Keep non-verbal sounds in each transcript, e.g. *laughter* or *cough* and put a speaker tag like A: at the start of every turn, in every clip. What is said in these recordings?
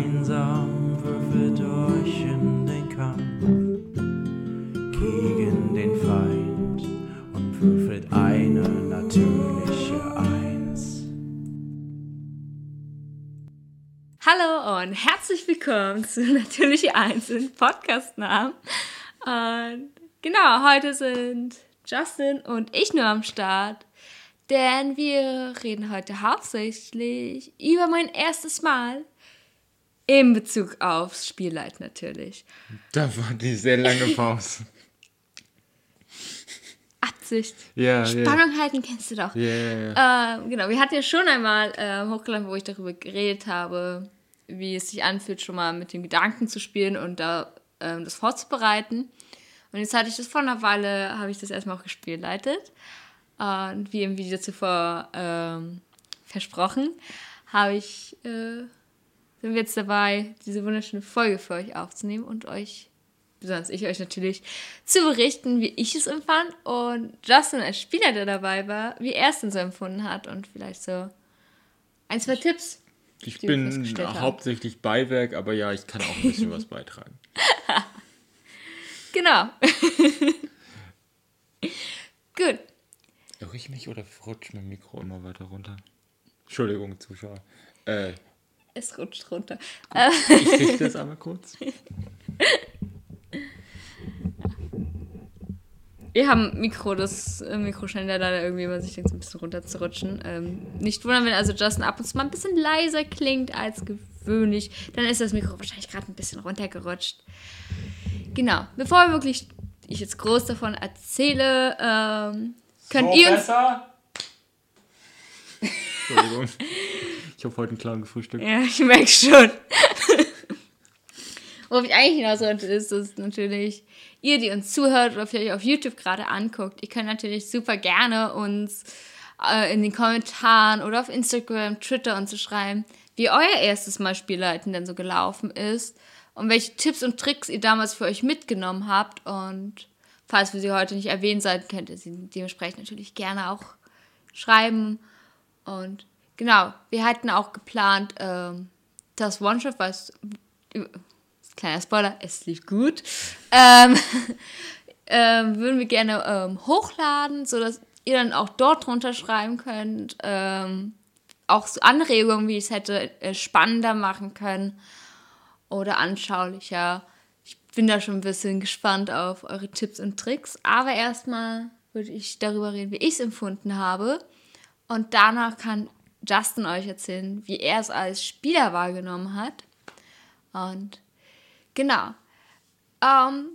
A: Gemeinsam würfelt euch in den Kampf gegen den Feind und würfelt eine natürliche Eins.
B: Hallo und herzlich willkommen zu *laughs* Natürliche Eins, dem Podcastnamen. Und genau, heute sind Justin und ich nur am Start, denn wir reden heute hauptsächlich über mein erstes Mal in Bezug aufs Spielleid natürlich.
C: Da war die sehr lange *laughs* Pause.
B: Absicht.
C: Ja, ja.
B: Spannung halten kennst du doch.
C: Ja, ja, ja.
B: Ähm, genau, wir hatten ja schon einmal äh, hochgeladen, wo ich darüber geredet habe, wie es sich anfühlt, schon mal mit den Gedanken zu spielen und da ähm, das vorzubereiten. Und jetzt hatte ich das vor einer Weile, habe ich das erstmal auch gespielleitet. Und wie im Video zuvor ähm, versprochen, habe ich, äh, sind wir jetzt dabei, diese wunderschöne Folge für euch aufzunehmen und euch, besonders ich euch natürlich, zu berichten, wie ich es empfand und Justin als Spieler, der dabei war, wie er es denn so empfunden hat und vielleicht so ein, zwei Tipps.
C: Ich
B: die wir
C: bin
B: haben.
C: hauptsächlich Beiwerk, aber ja, ich kann auch ein bisschen was beitragen. *laughs*
B: Genau. *laughs* Gut.
C: Irre ich mich oder rutscht mein Mikro immer weiter runter? Entschuldigung, Zuschauer. Äh,
B: Es rutscht runter.
C: ich richte das einmal kurz. *laughs*
B: Wir haben Mikro, das äh, Mikro scheint ja leider irgendwie immer sich denkt, so ein bisschen runter zu rutschen. Ähm, nicht wundern, wenn also Justin ab und zu mal ein bisschen leiser klingt als gewöhnlich. Dann ist das Mikro wahrscheinlich gerade ein bisschen runtergerutscht. Genau. Bevor wir wirklich ich jetzt groß davon erzähle, ähm, könnt ihr uns.
C: Entschuldigung. Ich habe heute einen Clown gefrühstückt.
B: Ja, ich merke schon. Worauf ich eigentlich hinaus wollte, ist, dass natürlich ihr, die uns zuhört oder vielleicht auf YouTube gerade anguckt, ihr könnt natürlich super gerne uns äh, in den Kommentaren oder auf Instagram, Twitter und so schreiben, wie euer erstes Mal Spielleiten denn so gelaufen ist und welche Tipps und Tricks ihr damals für euch mitgenommen habt. Und falls wir sie heute nicht erwähnen sollten, könnt ihr sie dementsprechend natürlich gerne auch schreiben. Und genau, wir hatten auch geplant, ähm, das One-Shot, was kleiner Spoiler, es lief gut, ähm, *laughs* ähm, würden wir gerne ähm, hochladen, sodass ihr dann auch dort drunter schreiben könnt. Ähm, auch so Anregungen, wie ich es hätte äh, spannender machen können oder anschaulicher. Ich bin da schon ein bisschen gespannt auf eure Tipps und Tricks. Aber erstmal würde ich darüber reden, wie ich es empfunden habe. Und danach kann Justin euch erzählen, wie er es als Spieler wahrgenommen hat. Und genau. Ähm,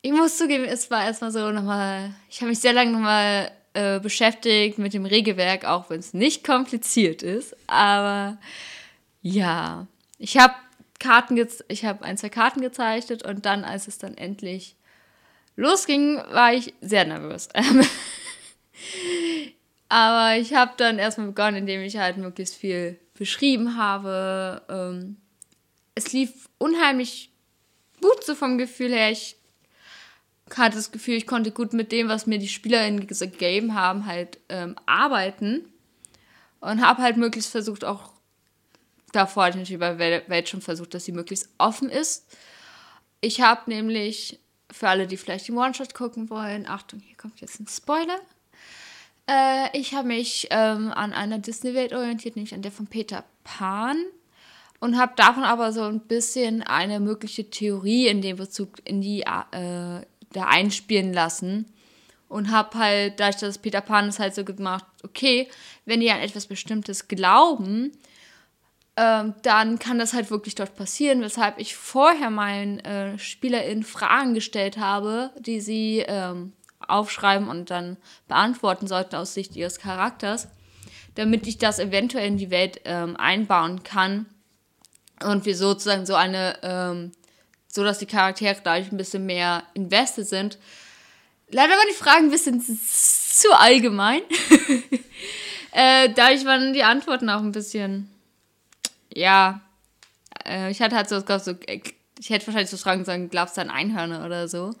B: ich muss zugeben, es war erstmal so nochmal, ich habe mich sehr lange nochmal äh, beschäftigt mit dem Regelwerk, auch wenn es nicht kompliziert ist. Aber ja, ich habe Karten, ich habe ein, zwei Karten gezeichnet und dann, als es dann endlich losging, war ich sehr nervös. *laughs* Aber ich habe dann erstmal begonnen, indem ich halt möglichst viel beschrieben habe. Ähm, es lief unheimlich gut so vom Gefühl her. Ich hatte das Gefühl, ich konnte gut mit dem, was mir die SpielerInnen gegeben haben, halt ähm, arbeiten. Und habe halt möglichst versucht, auch davor hatte ich natürlich bei Wel- Welt schon versucht, dass sie möglichst offen ist. Ich habe nämlich, für alle, die vielleicht den One-Shot gucken wollen, Achtung, hier kommt jetzt ein Spoiler. Äh, ich habe mich ähm, an einer Disney-Welt orientiert, nämlich an der von Peter Pan. Und habe davon aber so ein bisschen eine mögliche Theorie in dem Bezug in die äh, da einspielen lassen. Und habe halt, dadurch, dass Peter Pan es halt so gemacht, okay, wenn die an etwas Bestimmtes glauben, ähm, dann kann das halt wirklich dort passieren, weshalb ich vorher meinen äh, SpielerInnen Fragen gestellt habe, die sie ähm, aufschreiben und dann beantworten sollten aus Sicht ihres Charakters, damit ich das eventuell in die Welt ähm, einbauen kann und wir sozusagen so eine, ähm, so dass die Charaktere dadurch ein bisschen mehr invested sind. Leider waren die Fragen ein bisschen zu allgemein. *laughs* äh, dadurch waren die Antworten auch ein bisschen, ja, äh, ich hatte halt so, so, ich hätte wahrscheinlich so Fragen sagen, glaubst du an Einhörner oder so?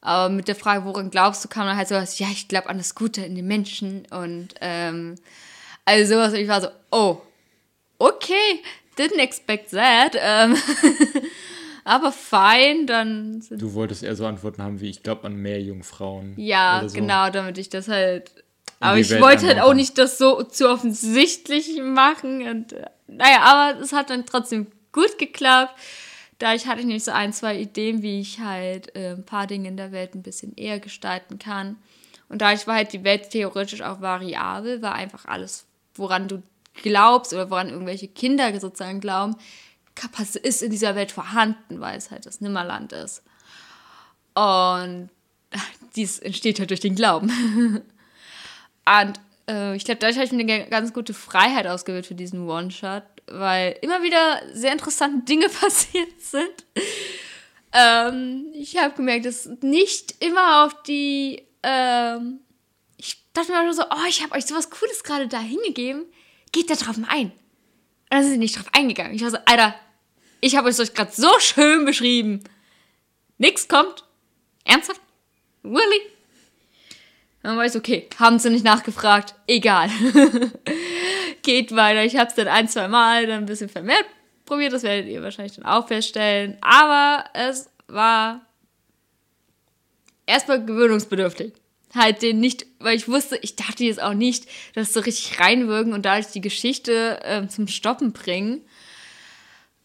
B: Aber mit der Frage, woran glaubst du, kam dann halt sowas, ja, ich glaube an das Gute in den Menschen und ähm, also sowas. Und ich war so, oh, okay, didn't expect that. Ähm, *laughs* aber fein, dann
C: Du wolltest eher so Antworten haben wie, ich glaube an mehr Jungfrauen.
B: Ja,
C: so.
B: genau, damit ich das halt. Aber ich
C: Welt
B: wollte halt auch nicht das so zu offensichtlich machen. Und äh, naja, aber es hat dann trotzdem gut geklappt. Da ich hatte nämlich so ein, zwei Ideen, wie ich halt äh, ein paar Dinge in der Welt ein bisschen eher gestalten kann. Und dadurch war halt die Welt theoretisch auch variabel, war einfach alles, woran du glaubst oder woran irgendwelche Kinder sozusagen glauben, ist in dieser Welt vorhanden, weil es halt das Nimmerland ist. Und *laughs* dies entsteht halt durch den Glauben. *laughs* Und äh, ich glaube, dadurch habe ich mir eine ganz gute Freiheit ausgewählt für diesen One-Shot, weil immer wieder sehr interessante Dinge *laughs* passiert sind. Ähm, ich habe gemerkt, dass nicht immer auf die. Ähm, ich dachte mir so, oh, ich habe euch sowas Cooles gerade da hingegeben. Geht da drauf mal ein. Und dann sind sie nicht drauf eingegangen. Ich war so, Alter, ich habe euch das gerade so schön beschrieben. Nix kommt. Ernsthaft? Really? Dann war ich so, okay, haben sie nicht nachgefragt, egal. *laughs* Geht weiter. Ich habe es dann ein, zwei Mal dann ein bisschen vermehrt probiert, das werdet ihr wahrscheinlich dann auch feststellen. Aber es war erstmal gewöhnungsbedürftig. Halt den nicht, weil ich wusste, ich dachte jetzt auch nicht, dass so richtig reinwirken und dadurch die Geschichte ähm, zum Stoppen bringen.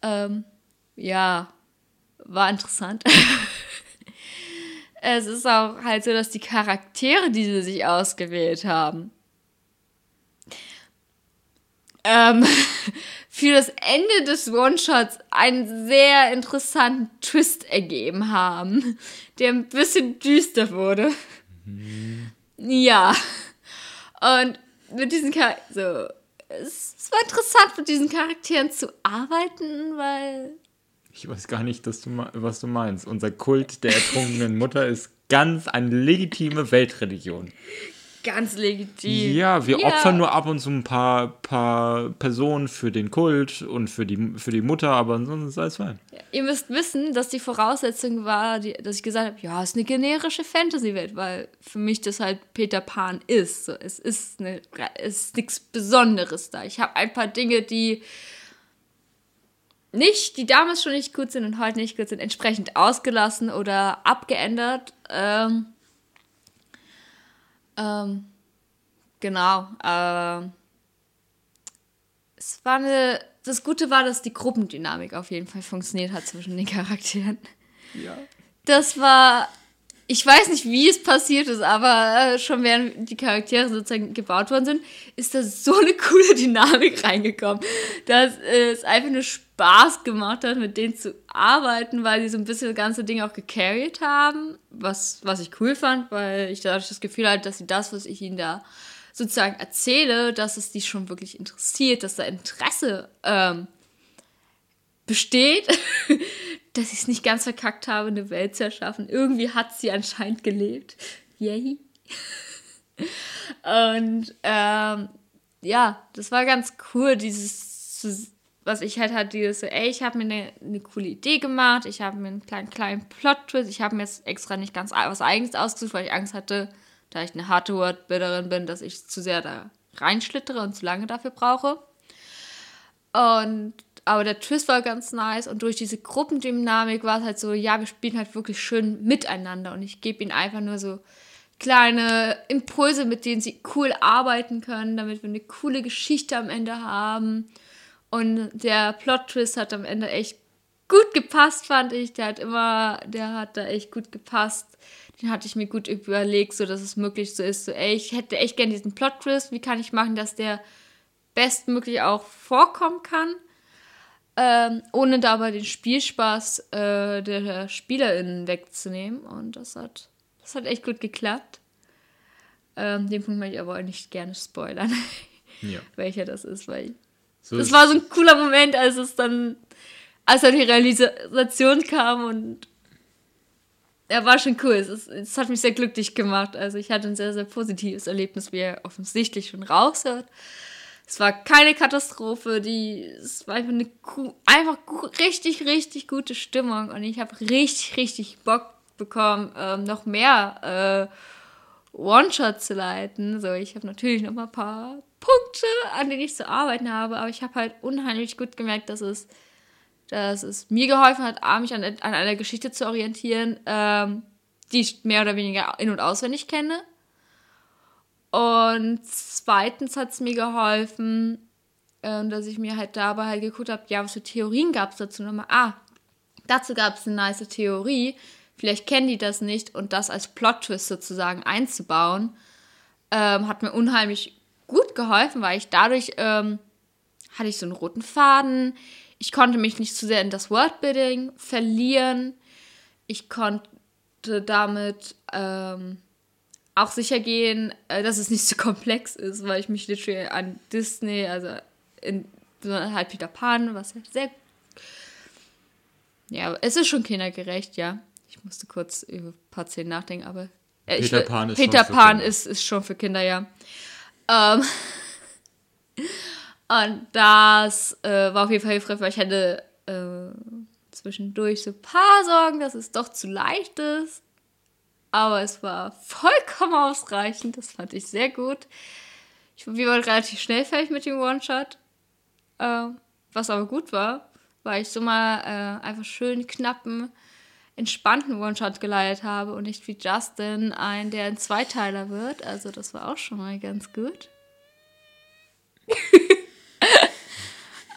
B: Ähm, ja, war interessant. *laughs* es ist auch halt so, dass die Charaktere, die sie sich ausgewählt haben, ähm, *laughs* für das Ende des One-Shots einen sehr interessanten Twist ergeben haben, der ein bisschen düster wurde. Ja. Und mit diesen Charakteren, so, es, war interessant, mit diesen Charakteren zu arbeiten, weil
C: Ich weiß gar nicht, dass du, was du meinst. Unser Kult der ertrunkenen Mutter ist ganz eine legitime Weltreligion.
B: Ganz legitim.
C: Ja, wir
B: Ja.
C: opfern nur ab und zu ein paar, paar Personen für den Kult und für die, für die Mutter, aber ansonsten ist alles fein.
B: Ihr müsst wissen, dass die Voraussetzung war, die, dass ich gesagt habe, ja, es ist eine generische Fantasy-Welt, weil für mich das halt Peter Pan ist. So, es ist, eine, es ist nichts Besonderes da. Ich habe ein paar Dinge, die nicht, die damals schon nicht gut sind und heute nicht gut sind, entsprechend ausgelassen oder abgeändert. Ähm, ähm, genau. Ähm, es war eine. Das Gute war, dass die Gruppendynamik auf jeden Fall funktioniert hat zwischen den Charakteren.
C: Ja.
B: Das war. Ich weiß nicht, wie es passiert ist, aber äh, schon während die Charaktere sozusagen gebaut worden sind, ist da so eine *laughs* coole Dynamik reingekommen, dass es einfach nur Spaß gemacht hat, mit denen zu arbeiten, weil die so ein bisschen das ganze Ding auch gecarried haben, was, was ich cool fand, weil ich dadurch das Gefühl hatte, dass sie das, was ich ihnen da sozusagen erzähle, dass es die schon wirklich interessiert, dass da Interesse ähm, besteht, *laughs* dass ich es nicht ganz verkackt habe, eine Welt zu erschaffen. Irgendwie hat sie anscheinend gelebt. Yay. *laughs* Und ähm, ja, das war ganz cool, dieses, was ich halt hatte, dieses ey, ich habe mir eine, eine coole Idee gemacht, ich habe mir einen kleinen, kleinen Plot-Twist, ich habe mir jetzt extra nicht ganz was Eigenes ausgesucht, weil ich Angst hatte, da ich eine harte Wordbilderin bin, dass ich zu sehr da reinschlittere und zu lange dafür brauche. Und aber der Twist war ganz nice und durch diese Gruppendynamik war es halt so, ja, wir spielen halt wirklich schön miteinander und ich gebe ihnen einfach nur so kleine Impulse, mit denen sie cool arbeiten können, damit wir eine coole Geschichte am Ende haben. Und der Plot-Twist hat am Ende echt gut gepasst, fand ich. Der hat immer, der hat da echt gut gepasst. Den hatte ich mir gut überlegt, so dass es möglich so ist. So, ey, ich hätte echt gern diesen Plot-Twist. Wie kann ich machen, dass der bestmöglich auch vorkommen kann? Ähm, ohne dabei den Spielspaß äh, der SpielerInnen wegzunehmen. Und das hat, das hat echt gut geklappt. Ähm, den Punkt möchte ich aber auch nicht gerne spoilern, *laughs*
C: Ja.
B: welcher das ist, weil
C: So
B: das
C: ist-
B: war so ein cooler Moment, als es dann, als dann die Realisation kam und er war schon cool. Es, ist, es hat mich sehr glücklich gemacht. Also ich hatte ein sehr, sehr positives Erlebnis, wie ihr offensichtlich schon raushört. Es war keine Katastrophe, die, es war einfach eine einfach richtig, richtig gute Stimmung und ich habe richtig, richtig Bock bekommen, ähm, noch mehr äh, One-Shot zu leiten. So, ich habe natürlich noch mal ein paar Punkte, an denen ich zu arbeiten habe, aber ich habe halt unheimlich gut gemerkt, dass es, dass es mir geholfen hat, mich an, an einer Geschichte zu orientieren, ähm, die ich mehr oder weniger in- und auswendig kenne. Und zweitens hat es mir geholfen, ähm, dass ich mir halt dabei halt geguckt habe, ja, was für Theorien gab es dazu nochmal? Ah, dazu gab es eine nice Theorie. Vielleicht kennen die das nicht und das als Plot-Twist sozusagen einzubauen, ähm, hat mir unheimlich gut geholfen, weil ich dadurch ähm, hatte ich so einen roten Faden. Ich konnte mich nicht zu sehr in das Worldbuilding verlieren. Ich konnte damit ähm, auch sicher gehen, äh, dass es nicht so *laughs* komplex ist, weil ich mich literally an Disney, also in halt Peter Pan, was ja sehr. Ja, es ist schon kindergerecht, ja. Ich musste kurz über ein paar Szenen nachdenken, aber. Äh, ich
C: Peter
B: will-
C: Pan ist
B: Peter
C: schon für
B: Pan
C: Kinder.
B: ist, ist schon für Kinder, ja. Ähm, *laughs* und das äh, war auf jeden Fall hilfreich, weil ich hatte äh, zwischendurch so ein paar Sorgen, dass es doch zu leicht ist. Aber es war vollkommen ausreichend. Das fand ich sehr gut. Ich, wir waren relativ schnell fertig mit dem One-Shot. Äh, was aber gut war, weil ich so mal äh, einfach schön knappen, entspannten One-Shot geleitet habe und nicht wie Justin ein, der ein Zweiteiler wird. Also das war auch schon mal ganz gut. *laughs*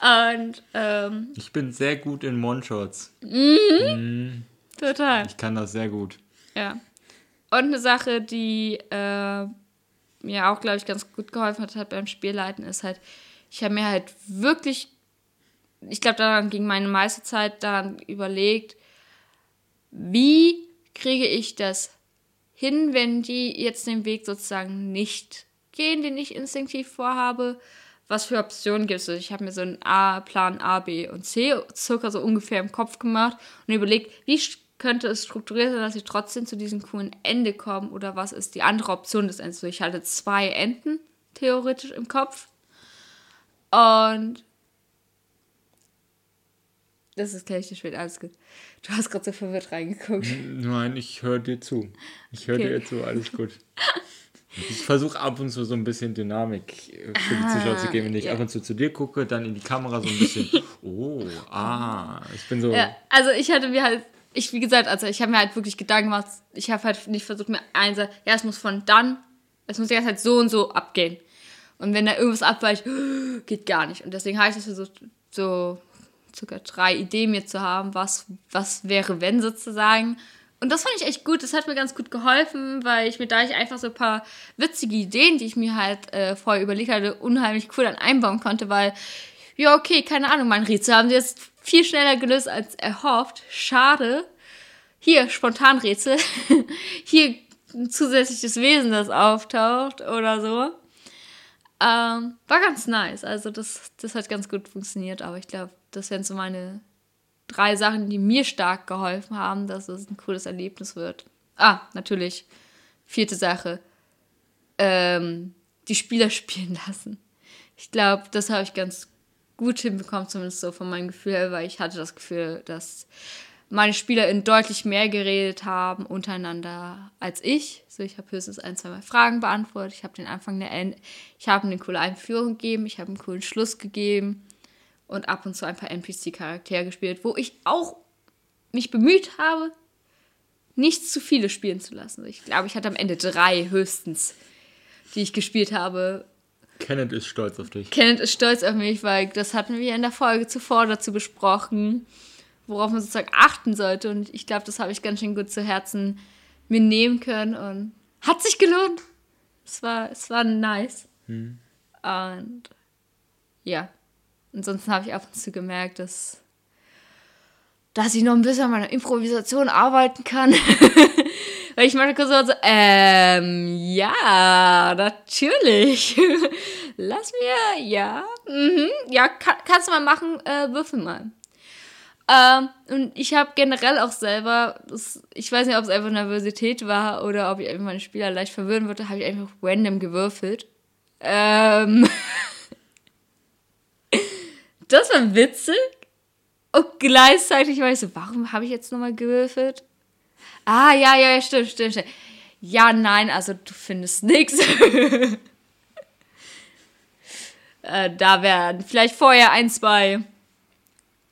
B: und ähm,
C: Ich bin sehr gut in One-Shots.
B: total.
C: Ich kann das sehr gut.
B: Ja. Und eine Sache, die äh, mir auch, glaube ich, ganz gut geholfen hat, hat beim Spielleiten, ist halt, ich habe mir halt wirklich, ich glaube, daran ging meine meiste Zeit daran überlegt, wie kriege ich das hin, wenn die jetzt den Weg sozusagen nicht gehen, den ich instinktiv vorhabe. Was für Optionen gibt es? Also ich habe mir so einen A, Plan A, B und C circa so ungefähr im Kopf gemacht und überlegt, wie könnte es strukturiert sein, dass sie trotzdem zu diesem coolen Ende kommen oder was ist die andere Option des Endes? So, ich hatte zwei Enden theoretisch im Kopf und das ist gleich nicht spät, alles gut. Du hast gerade so verwirrt reingeguckt.
C: Nein, ich höre dir zu. Ich höre
B: Okay.
C: dir zu, alles gut. Ich versuche ab und zu so ein bisschen Dynamik äh, für die Zuschauer zu geben. Wenn ich
B: ja.
C: ab und zu zu dir gucke, dann in die Kamera so ein bisschen. *laughs* Oh, ah. Ich bin so.
B: Ja, also ich hatte mir halt, ich wie gesagt, also ich habe mir halt wirklich Gedanken gemacht, ich habe halt nicht versucht mir eins, ja, es muss von dann, es muss jetzt halt so und so abgehen. Und wenn da irgendwas abweicht, *gasps* geht gar nicht. Und deswegen habe ich das versucht, so circa drei Ideen mir zu haben, was, was wäre, wenn sozusagen. Und das fand ich echt gut. Das hat mir ganz gut geholfen, weil ich mir da ich einfach so ein paar witzige Ideen, die ich mir halt äh, vorher überlegt hatte, unheimlich cool dann einbauen konnte, weil, ja, okay, keine Ahnung, mein Rätsel haben sie jetzt viel schneller gelöst als erhofft. Schade. Hier, Spontanrätsel. *laughs* Hier ein zusätzliches Wesen, das auftaucht oder so. Ähm, war ganz nice. Also das, das hat ganz gut funktioniert, aber ich glaube, das wären so meine drei Sachen, die mir stark geholfen haben, dass es ein cooles Erlebnis wird. Ah, natürlich. Vierte Sache. Ähm, die Spieler *laughs* spielen lassen. Ich glaube, das habe ich ganz gut hinbekommen, zumindest so von meinem Gefühl her, weil ich hatte das Gefühl, dass meine SpielerInnen deutlich mehr geredet haben untereinander als ich. So, ich habe höchstens ein, zwei Mal Fragen beantwortet. Ich habe den Anfang der End ich habe eine coole Einführung gegeben, ich habe einen coolen Schluss gegeben und ab und zu ein paar NPC-Charaktere gespielt, wo ich auch mich bemüht habe, nicht zu viele spielen zu lassen. Ich glaube, ich hatte am Ende drei höchstens, die ich gespielt habe.
C: Kenneth ist stolz auf dich.
B: Kenneth ist stolz auf mich, weil das hatten wir in der Folge zuvor dazu besprochen, worauf man sozusagen achten sollte. Und ich glaube, das habe ich ganz schön gut zu Herzen mir nehmen können und hat sich gelohnt. Es war, es war nice. Und ja, ansonsten habe ich ab und zu gemerkt, dass, dass ich noch ein bisschen an meiner Improvisation arbeiten kann. *laughs* Weil ich manchmal kurz so, so, ähm, ja, natürlich. *laughs* Lass mir, ja, mhm, ja, kann, kannst du mal machen, äh, würfel mal. Ähm, und ich habe generell auch selber, das, ich weiß nicht, ob es einfach Nervosität war oder ob ich einfach meine Spieler leicht verwirren würde, habe ich einfach random gewürfelt. Ähm, *laughs* das war witzig. Und gleichzeitig war ich so, warum habe ich jetzt nochmal gewürfelt? Ah, ja, ja, stimmt, stimmt, stimmt. Ja, nein, also du findest nichts. *laughs* Äh, da wären vielleicht vorher ein, zwei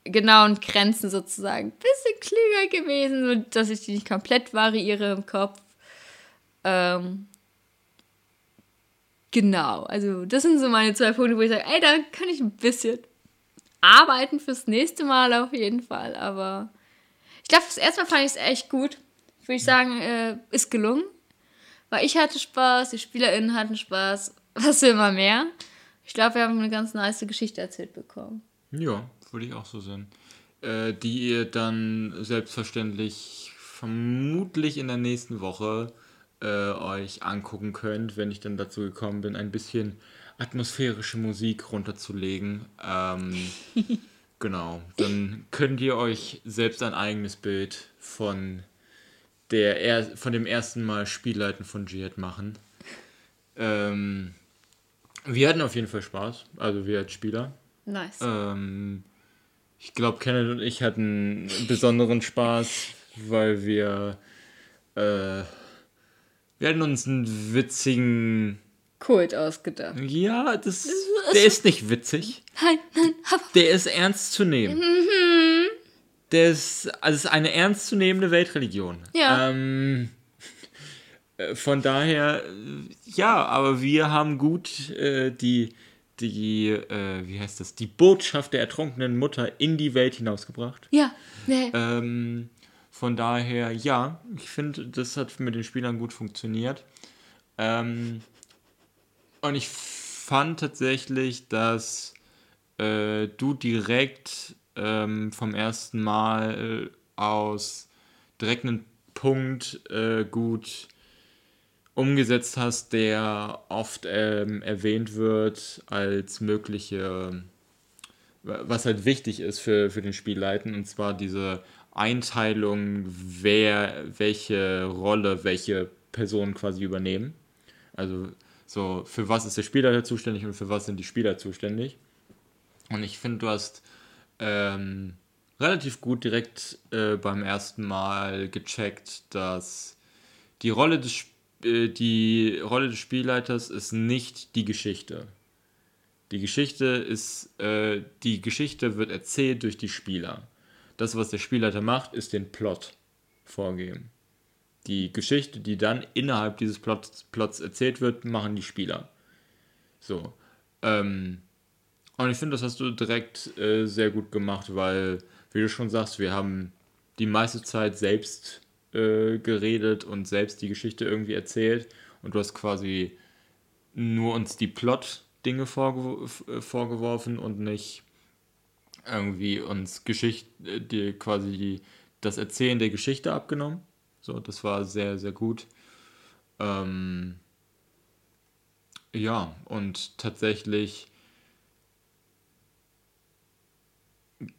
B: genauen Grenzen sozusagen ein bisschen klüger gewesen, dass ich die nicht komplett variiere im Kopf. Ähm, genau, also das sind so meine zwei Punkte, wo ich sage, ey, da kann ich ein bisschen arbeiten fürs nächste Mal auf jeden Fall. Aber ich glaube, das erste Mal fand ich es echt gut. Würde ich sagen, äh, ist gelungen. Weil ich hatte Spaß, die SpielerInnen hatten Spaß. *laughs* Was will man mehr? Ich glaube, wir haben eine ganz nice Geschichte erzählt bekommen.
C: Ja, würde ich auch so sehen. Äh, die ihr dann selbstverständlich vermutlich in der nächsten Woche äh, euch angucken könnt, wenn ich dann dazu gekommen bin, ein bisschen atmosphärische Musik runterzulegen. Ähm, *laughs* genau, dann könnt ihr euch selbst ein eigenes Bild von, der er von dem ersten Mal Spielleiten von Jihad machen. Ähm, wir hatten auf jeden Fall Spaß, also wir als Spieler.
B: Nice.
C: Ähm, ich glaube, Kenneth und ich hatten besonderen Spaß, weil wir, äh, wir hatten uns einen witzigen,
B: Kult ausgedacht.
C: ja, das, der ist nicht witzig,
B: Nein, nein, aber
C: der ist ernst zu nehmen. Der ist, also es ist eine ernstzunehmende Weltreligion.
B: Ja.
C: Ähm, äh, von daher, äh, ja, aber wir haben gut äh, die, die, äh, wie heißt das, die Botschaft der ertrunkenen Mutter in die Welt hinausgebracht.
B: ja, nee.
C: Ähm, von daher, ja, ich finde, das hat mit den Spielern gut funktioniert. Ähm, und ich fand tatsächlich, dass äh, du direkt ähm, vom ersten Mal aus direkt einen Punkt äh, gut umgesetzt hast, der oft ähm, erwähnt wird als mögliche was halt wichtig ist für, für den Spielleiten, und zwar diese Einteilung, wer welche Rolle welche Personen quasi übernehmen. Also so, für was ist der Spielleiter zuständig und für was sind die Spieler zuständig. Und ich finde, du hast ähm, relativ gut direkt äh, beim ersten Mal gecheckt, dass die Rolle des, äh, die Rolle des Spielleiters ist nicht die Geschichte. Die Geschichte ist, äh, die Geschichte wird erzählt durch die Spieler. Das, was der Spielleiter macht, ist den Plot vorgeben. Die Geschichte, die dann innerhalb dieses Plots, Plots erzählt wird, machen die Spieler. So. Ähm, und ich finde, das hast du direkt äh, sehr gut gemacht, weil, wie du schon sagst, wir haben die meiste Zeit selbst äh, geredet und selbst die Geschichte irgendwie erzählt. Und du hast quasi nur uns die Plot-Dinge vorgew äh, vorgeworfen und nicht irgendwie uns Geschichte, äh, die quasi die, das Erzählen der Geschichte abgenommen. So, das war sehr, sehr gut. Ähm, ja, und tatsächlich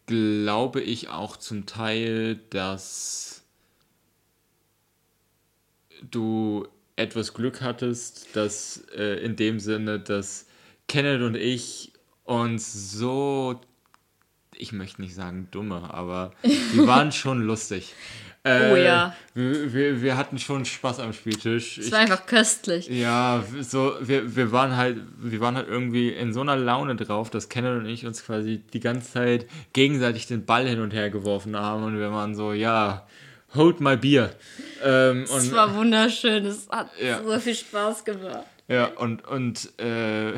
C: glaube ich auch zum Teil, dass du etwas Glück hattest, dass äh, in dem Sinne, dass Kenneth und ich uns so, ich möchte nicht sagen dumme, aber *laughs* wir waren schon lustig. Äh,
B: Oh ja.
C: Wir, wir, wir hatten schon Spaß am Spieltisch.
B: Es war einfach köstlich.
C: Ja, so, wir, wir waren halt, wir waren halt irgendwie in so einer Laune drauf, dass Kenneth und ich uns quasi die ganze Zeit gegenseitig den Ball hin und her geworfen haben und wir waren so, ja, hold my beer. Ähm,
B: Es war wunderschön. Es hat
C: Ja.
B: so viel Spaß gemacht.
C: ja, und, und äh,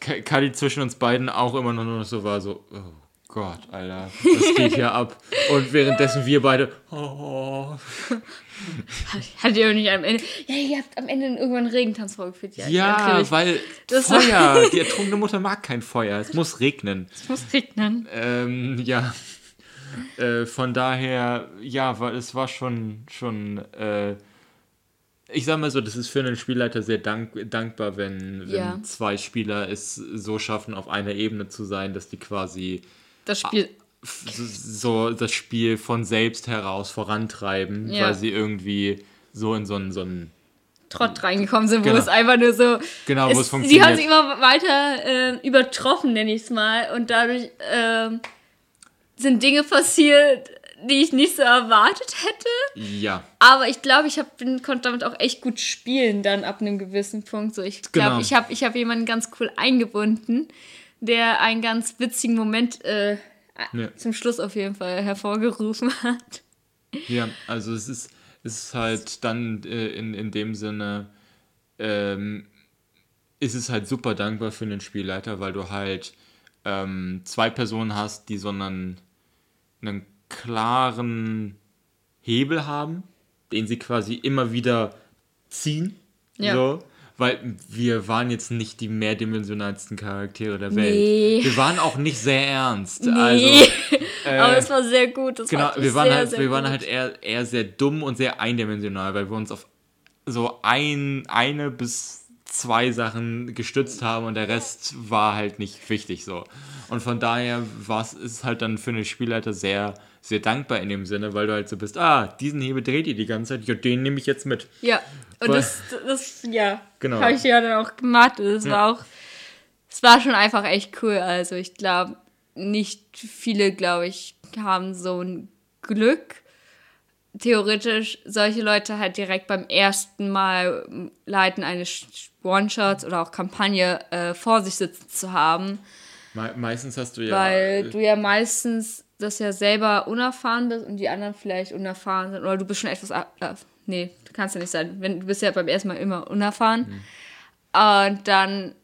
C: Ka- Kali zwischen uns beiden auch immer noch nur so war, so, oh Gott, Alter, was geht hier ab? Und währenddessen wir beide, *laughs* oh,
B: Hattet ihr auch nicht am Ende. Ja, ihr habt am Ende irgendwann einen Regentanz vorgeführt. Ja,
C: ja, weil
B: Das
C: Feuer, *laughs* die ertrunkene Mutter mag kein Feuer, es muss regnen.
B: Es muss regnen.
C: Ähm, ja. Äh, von daher, ja, weil es war schon, schon, äh, ich sag mal so, das ist für einen Spielleiter sehr dank, dankbar, wenn, wenn
B: Ja.
C: zwei Spieler es so schaffen, auf einer Ebene zu sein, dass die quasi
B: Das Spiel.
C: f- so das Spiel von selbst heraus vorantreiben,
B: Ja.
C: weil sie irgendwie so in so einen, so einen
B: Trott reingekommen sind, wo
C: Genau.
B: es einfach nur so.
C: Genau, wo es
B: haben
C: funktioniert.
B: sich immer weiter äh, übertroffen, nenne ich es mal. Und dadurch ähm, sind Dinge passiert, die ich nicht so erwartet hätte.
C: Ja.
B: Aber ich glaube, ich hab, bin, konnte damit auch echt gut spielen, dann ab einem gewissen Punkt. So, ich glaube,
C: Genau.
B: ich habe ich hab jemanden ganz cool eingebunden, der einen ganz witzigen Moment äh,
C: Ja.
B: zum Schluss auf jeden Fall hervorgerufen hat.
C: Ja, also es ist, es ist halt dann äh, in, in dem Sinne, ähm, ist es halt super dankbar für den Spielleiter, weil du halt ähm, zwei Personen hast, die so einen, einen klaren Hebel haben, den sie quasi immer wieder ziehen.
B: Ja.
C: So. Weil wir waren jetzt nicht die mehrdimensionalsten Charaktere der Welt.
B: Nee.
C: Wir waren auch nicht sehr ernst.
B: Nee.
C: Also, *laughs*
B: Aber es war sehr gut. Das
C: Genau, wir waren
B: sehr,
C: halt,
B: sehr
C: wir waren
B: gut.
C: halt eher, eher sehr dumm und sehr eindimensional, weil wir uns auf so ein, eine bis zwei Sachen gestützt haben und der Rest war halt nicht wichtig so. Und von daher war es ist halt dann für den Spielleiter sehr, sehr dankbar in dem Sinne, weil du halt so bist, ah, diesen Hebel dreht ihr die ganze Zeit, ja, den nehme ich jetzt mit.
B: Ja, und
C: Weil-
B: das, das, ja,
C: Genau.
B: habe ich ja dann auch gemacht. Und Es
C: Ja.
B: war auch, es war schon einfach echt cool. Also ich glaube, nicht viele, glaube ich, haben so ein Glück. Theoretisch solche Leute halt direkt beim ersten Mal leiten eines One-Shots oder auch Kampagne äh, vor sich sitzen zu haben.
C: Me meistens hast du ja.
B: Weil du ja meistens das ja selber unerfahren bist und die anderen vielleicht unerfahren sind. Oder du bist schon etwas. Äh, nee, du kannst ja nicht sein. Wenn, du bist ja beim ersten Mal immer unerfahren. Und dann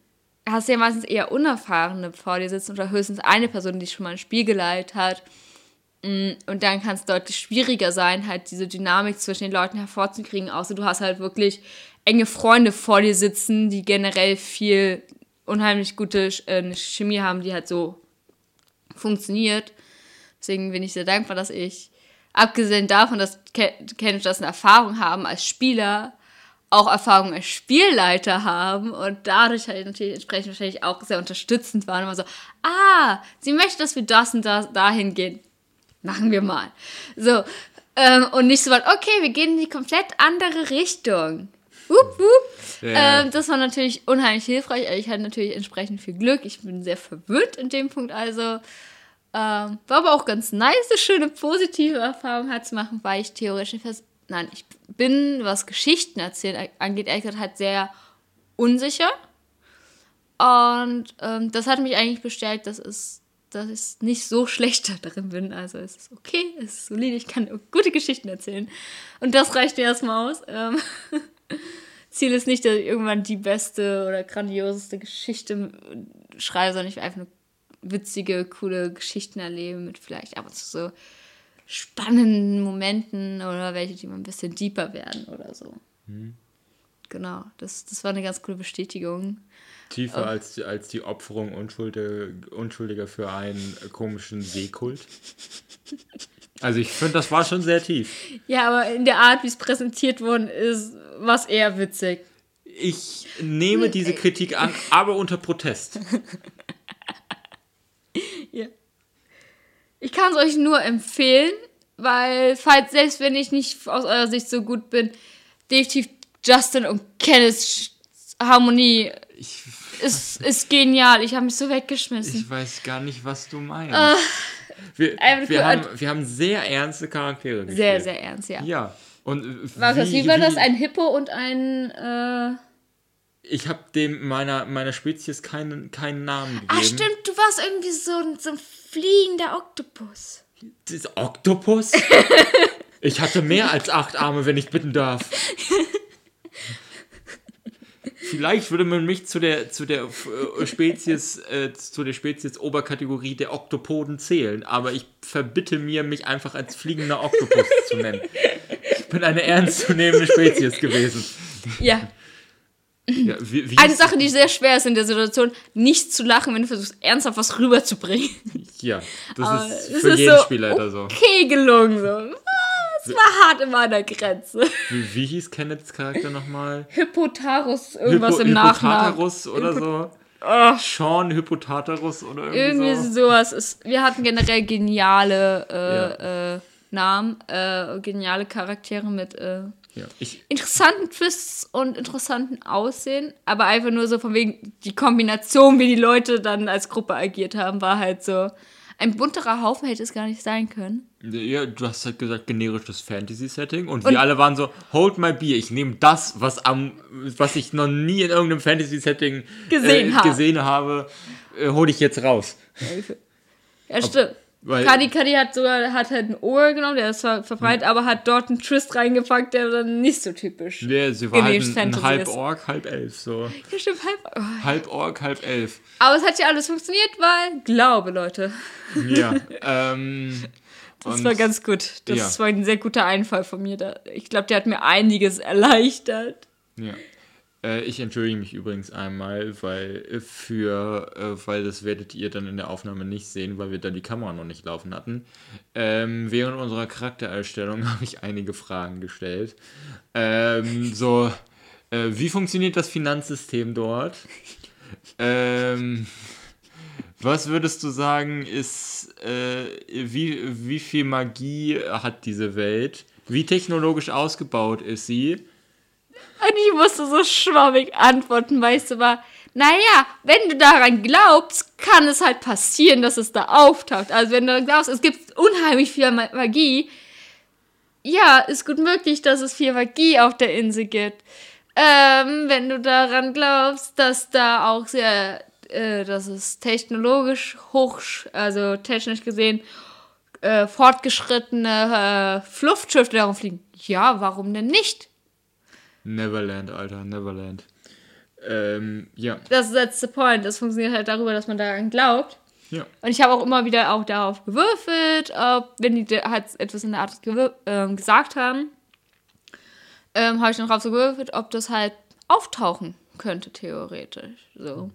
B: hast du ja meistens eher Unerfahrene vor dir sitzen oder höchstens eine Person, die schon mal ein Spiel geleitet hat. Mm, Und dann kann es deutlich schwieriger sein, halt diese Dynamik zwischen den Leuten hervorzukriegen, außer du hast halt wirklich enge Freunde vor dir sitzen, die generell viel unheimlich gute äh, Chemie haben, die halt so funktioniert. Deswegen bin ich sehr dankbar, dass ich, abgesehen davon, dass Ken Ken und Justin Erfahrung haben als Spieler, auch Erfahrung als Spielleiter haben und dadurch halt natürlich entsprechend wahrscheinlich auch sehr unterstützend waren. Immer so, ah, sie möchte, dass wir das und das dahin gehen. Machen wir mal. So, ähm, und nicht so weit, okay, wir gehen in die komplett andere Richtung. Wupp, wupp.
C: Ja.
B: Ähm, das war natürlich unheimlich hilfreich. Ich hatte natürlich entsprechend viel Glück. Ich bin sehr verwirrt in dem Punkt. Also ähm, war aber auch ganz nice, eine schöne positive Erfahrung halt zu machen, weil ich theoretisch fest. Nein, ich bin, was Geschichten erzählen angeht, ehrlich gesagt halt sehr unsicher. Und ähm, das hat mich eigentlich bestärkt, dass, es, dass ich nicht so schlecht darin bin. Also es ist okay, es ist solide, ich kann gute Geschichten erzählen. Und das reicht mir erstmal aus. Ähm, *laughs* Ziel ist nicht, dass ich irgendwann die beste oder grandioseste Geschichte schreibe, sondern ich will einfach nur witzige, coole Geschichten erleben mit vielleicht ab und zu so spannenden Momenten oder welche, die mal ein bisschen deeper werden oder so. Genau, das, das war eine ganz coole Bestätigung.
C: Tiefer als, als die Opferung Unschuldiger, Unschuldiger für einen komischen Seekult. Also ich finde, das war schon sehr tief.
B: Ja, aber in der Art, wie es präsentiert worden ist, war es eher witzig.
C: Ich nehme diese Kritik an, aber unter Protest. *laughs*
B: Ja. Ich kann es euch nur empfehlen, weil, falls, selbst wenn ich nicht aus eurer Sicht so gut bin, definitiv Justin und Kenneths Harmonie
C: Ich,
B: ist, ist genial. Ich habe mich so weggeschmissen.
C: ich weiß gar nicht, was du meinst.
B: Ah.
C: wir, *laughs* wir, haben, wir haben sehr ernste Charaktere gespielt.
B: sehr, sehr ernst, ja.
C: Ja. Und äh,
B: Markus, wie, war das? Ein Hippo und ein. Äh...
C: Ich habe dem meiner, meiner Spezies keinen, keinen Namen gegeben.
B: Ah, stimmt, du warst irgendwie so, ein- so ein fliegender Oktopus.
C: Das Oktopus? *laughs* ich hatte mehr als acht Arme, wenn ich bitten darf. *laughs* Vielleicht würde man mich zu der, zu der äh, Spezies, äh, zu der Spezies Oberkategorie der Oktopoden zählen, aber ich verbitte mir, mich einfach als fliegender Oktopus zu nennen. Ich bin eine ernstzunehmende Spezies gewesen.
B: Ja.
C: Ja, wie, wie
B: Eine
C: ist-
B: Sache, die sehr schwer ist in der Situation, nicht zu lachen, wenn du versuchst, ernsthaft was rüberzubringen.
C: Ja, das
B: Aber
C: ist für
B: ist
C: jeden
B: so
C: Spielleiter so.
B: Okay, gelungen. So. Es war hart immer an der Grenze.
C: Wie, wie hieß Kenneths Charakter nochmal?
B: Hippotarus, irgendwas
C: Hypo-
B: im Nachnamen.
C: Hypotatarus oder so?
B: Oh,
C: Sean Hypotatarus oder irgendwie,
B: irgendwie
C: so?
B: sowas. Ist, wir hatten generell geniale äh, äh, Namen, äh, geniale Charaktere mit äh,
C: Ja, ich,
B: interessanten Twists und interessanten Aussehen, aber einfach nur so von wegen die Kombination, wie die Leute dann als Gruppe agiert haben, war halt so ein bunterer Haufen hätte es gar nicht sein können.
C: Ja, du hast halt gesagt, generisches Fantasy-Setting. Und, wir alle waren so, hold my beer. Ich nehme das, was am, was ich noch nie in irgendeinem Fantasy-Setting
B: Gesehen
C: äh,
B: habe.
C: gesehen habe, äh, hole ich jetzt raus.
B: Ja, stimmt.
C: weil-
B: Kadi Kadi hat sogar hat halt ein Ohr genommen, der ist zwar
C: Hm.
B: verbreitet, aber hat dort einen Twist reingepackt, der dann nicht so typisch.
C: Ja, sie war halt ein, ein halb. Ork, halb Elf. So.
B: Ja, stimmt, halb. Oh.
C: Halb Ork, halb Elf.
B: Aber es hat ja alles funktioniert, weil Glaube, Leute.
C: Ja. *laughs* ähm,
B: Das
C: und-
B: war ganz gut. Das
C: ja.
B: war ein sehr guter Einfall von mir. Da. Ich glaube, der hat mir einiges erleichtert.
C: Ja. Äh, ich entschuldige mich übrigens einmal, weil äh, für, äh, weil das werdet ihr dann in der Aufnahme nicht sehen, weil wir da die Kamera noch nicht laufen hatten. Ähm, während unserer Charaktererstellung *laughs* habe ich einige Fragen gestellt. Ähm, so, äh, wie funktioniert das Finanzsystem dort? *laughs* Ähm, was würdest du sagen, ist, äh, wie, wie viel Magie hat diese Welt? Wie technologisch ausgebaut ist sie?
B: Und ich musste so schwammig antworten, weißt du, war, naja, wenn du daran glaubst, kann es halt passieren, dass es da auftaucht. Also wenn du glaubst, es gibt unheimlich viel Ma- Magie, ja, ist gut möglich, dass es viel Magie auf der Insel gibt. Ähm, wenn du daran glaubst, dass da auch sehr, äh, dass es technologisch hoch, also technisch gesehen, äh, fortgeschrittene äh, Fluftschiffe darum fliegen. Ja, warum denn nicht?
C: Neverland, Alter, Neverland. Ähm, ja,
B: das ist that's the point. Das funktioniert halt darüber, dass man daran glaubt.
C: ja.
B: Und ich habe auch immer wieder auch darauf gewürfelt, ob, wenn die halt etwas in der Art gewür- ähm, gesagt haben, ähm, habe ich dann drauf so gewürfelt, ob das halt auftauchen könnte, theoretisch. So.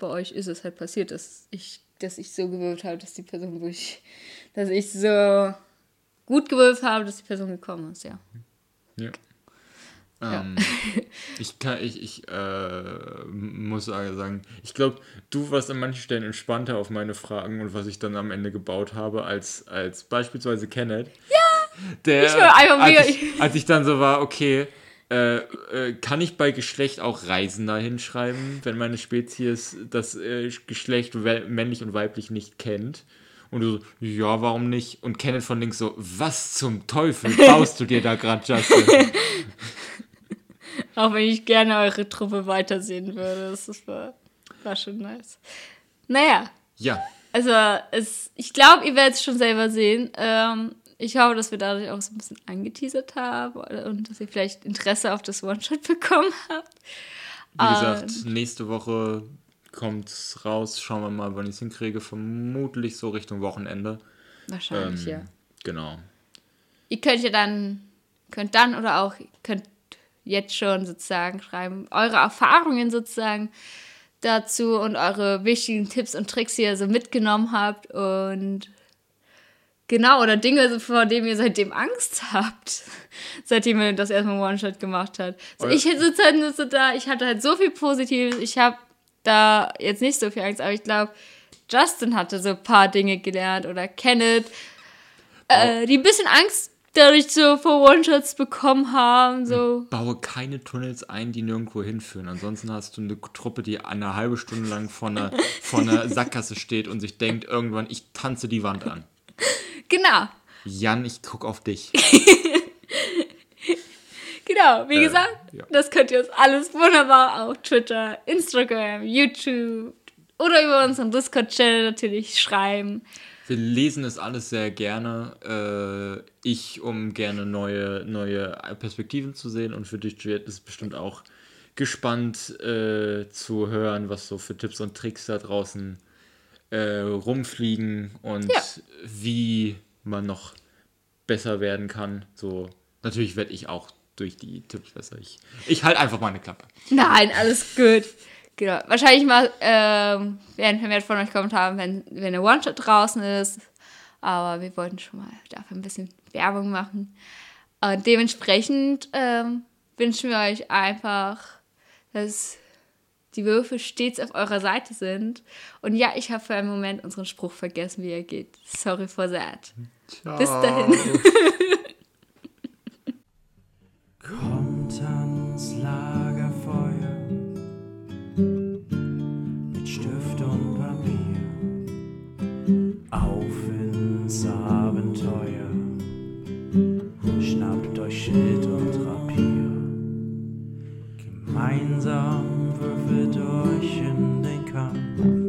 C: Ja.
B: Bei euch ist es halt passiert, dass ich, dass ich so gewürfelt habe, dass die Person, wo ich, dass ich so gut gewürfelt habe, dass die Person gekommen ist, ja.
C: Ja. Ähm, *laughs* ich kann, ich, ich äh, muss sagen, ich glaube, du warst an manchen Stellen entspannter auf meine Fragen und was ich dann am Ende gebaut habe, als, als beispielsweise Kenneth. Ja! Der,
B: Ich war einfach
C: als, ich, als ich dann so war, okay, äh, äh, kann ich bei Geschlecht auch Reisender hinschreiben, wenn meine Spezies das äh, Geschlecht männlich und weiblich nicht kennt? Und du so, ja, warum nicht? Und Kenneth von links so, was zum Teufel baust du dir da gerade, *laughs* Justin?
B: Auch wenn ich gerne eure Truppe weitersehen würde. Das ist- war, war schon nice. Naja,
C: ja,
B: also es, ich glaube, ihr werdet es schon selber sehen. Ähm, ich hoffe, dass wir dadurch auch so ein bisschen angeteasert haben und dass ihr vielleicht Interesse auf das One-Shot *laughs* bekommen habt.
C: Wie gesagt, nächste Woche kommt's raus. Schauen wir mal, wann ich es hinkriege. Vermutlich so Richtung Wochenende.
B: Wahrscheinlich,
C: Ähm,
B: ja.
C: Genau.
B: Ihr könnt ja dann, könnt dann oder auch, könnt jetzt schon sozusagen schreiben, eure Erfahrungen sozusagen dazu und eure wichtigen Tipps und Tricks, die ihr so mitgenommen habt und genau, oder Dinge, vor denen ihr seitdem Angst habt, *laughs* seitdem ihr das erstmal One-Shot gemacht habt. So,
C: Euer-
B: ich sitze halt nur so da, ich hatte halt so viel Positives, ich habe da jetzt nicht so viel Angst, aber ich glaube, Justin hatte so ein paar Dinge gelernt oder Kenneth, äh, die ein bisschen Angst dadurch so vor One-Shots bekommen haben, so.
C: Baue keine Tunnels ein, die nirgendwo hinführen. Ansonsten hast du eine Truppe, die eine halbe Stunde lang vor einer, vor einer *laughs* Sackgasse steht und sich denkt, irgendwann, ich tanze die Wand an.
B: Genau,
C: Jan, ich guck auf dich. *laughs*
B: genau. Wie
C: Äh,
B: gesagt,
C: ja.
B: das könnt ihr uns alles wunderbar auf Twitter, Instagram, YouTube oder über unseren Discord-Channel natürlich schreiben.
C: Wir lesen es alles sehr gerne. Äh, ich, um gerne neue, neue Perspektiven zu sehen. Und für dich, Juliette, ist bestimmt auch gespannt äh, zu hören, was so für Tipps und Tricks da draußen äh, rumfliegen und
B: Ja.
C: wie man noch besser werden kann. So, natürlich werde ich auch durch die Tipps besser. Ich, ich halte einfach meine Klappe.
B: Nein, alles gut. Genau. Wahrscheinlich mal ähm, werden vermehrt von euch Kommentare, wenn, wenn der One-Shot draußen ist. Aber wir wollten schon mal dafür ein bisschen Werbung machen. Und dementsprechend ähm, wünschen wir euch einfach, dass die Würfel stets auf eurer Seite sind. Und ja, ich habe für einen Moment unseren Spruch vergessen, wie er geht. Sorry for that. Ciao. Bis dahin. *laughs*
A: Kommt ans Lagerfeuer mit Stift und Papier auf ins Abenteuer. Schnappt euch Schild. gemeinsam für Verdurchen den Kampf.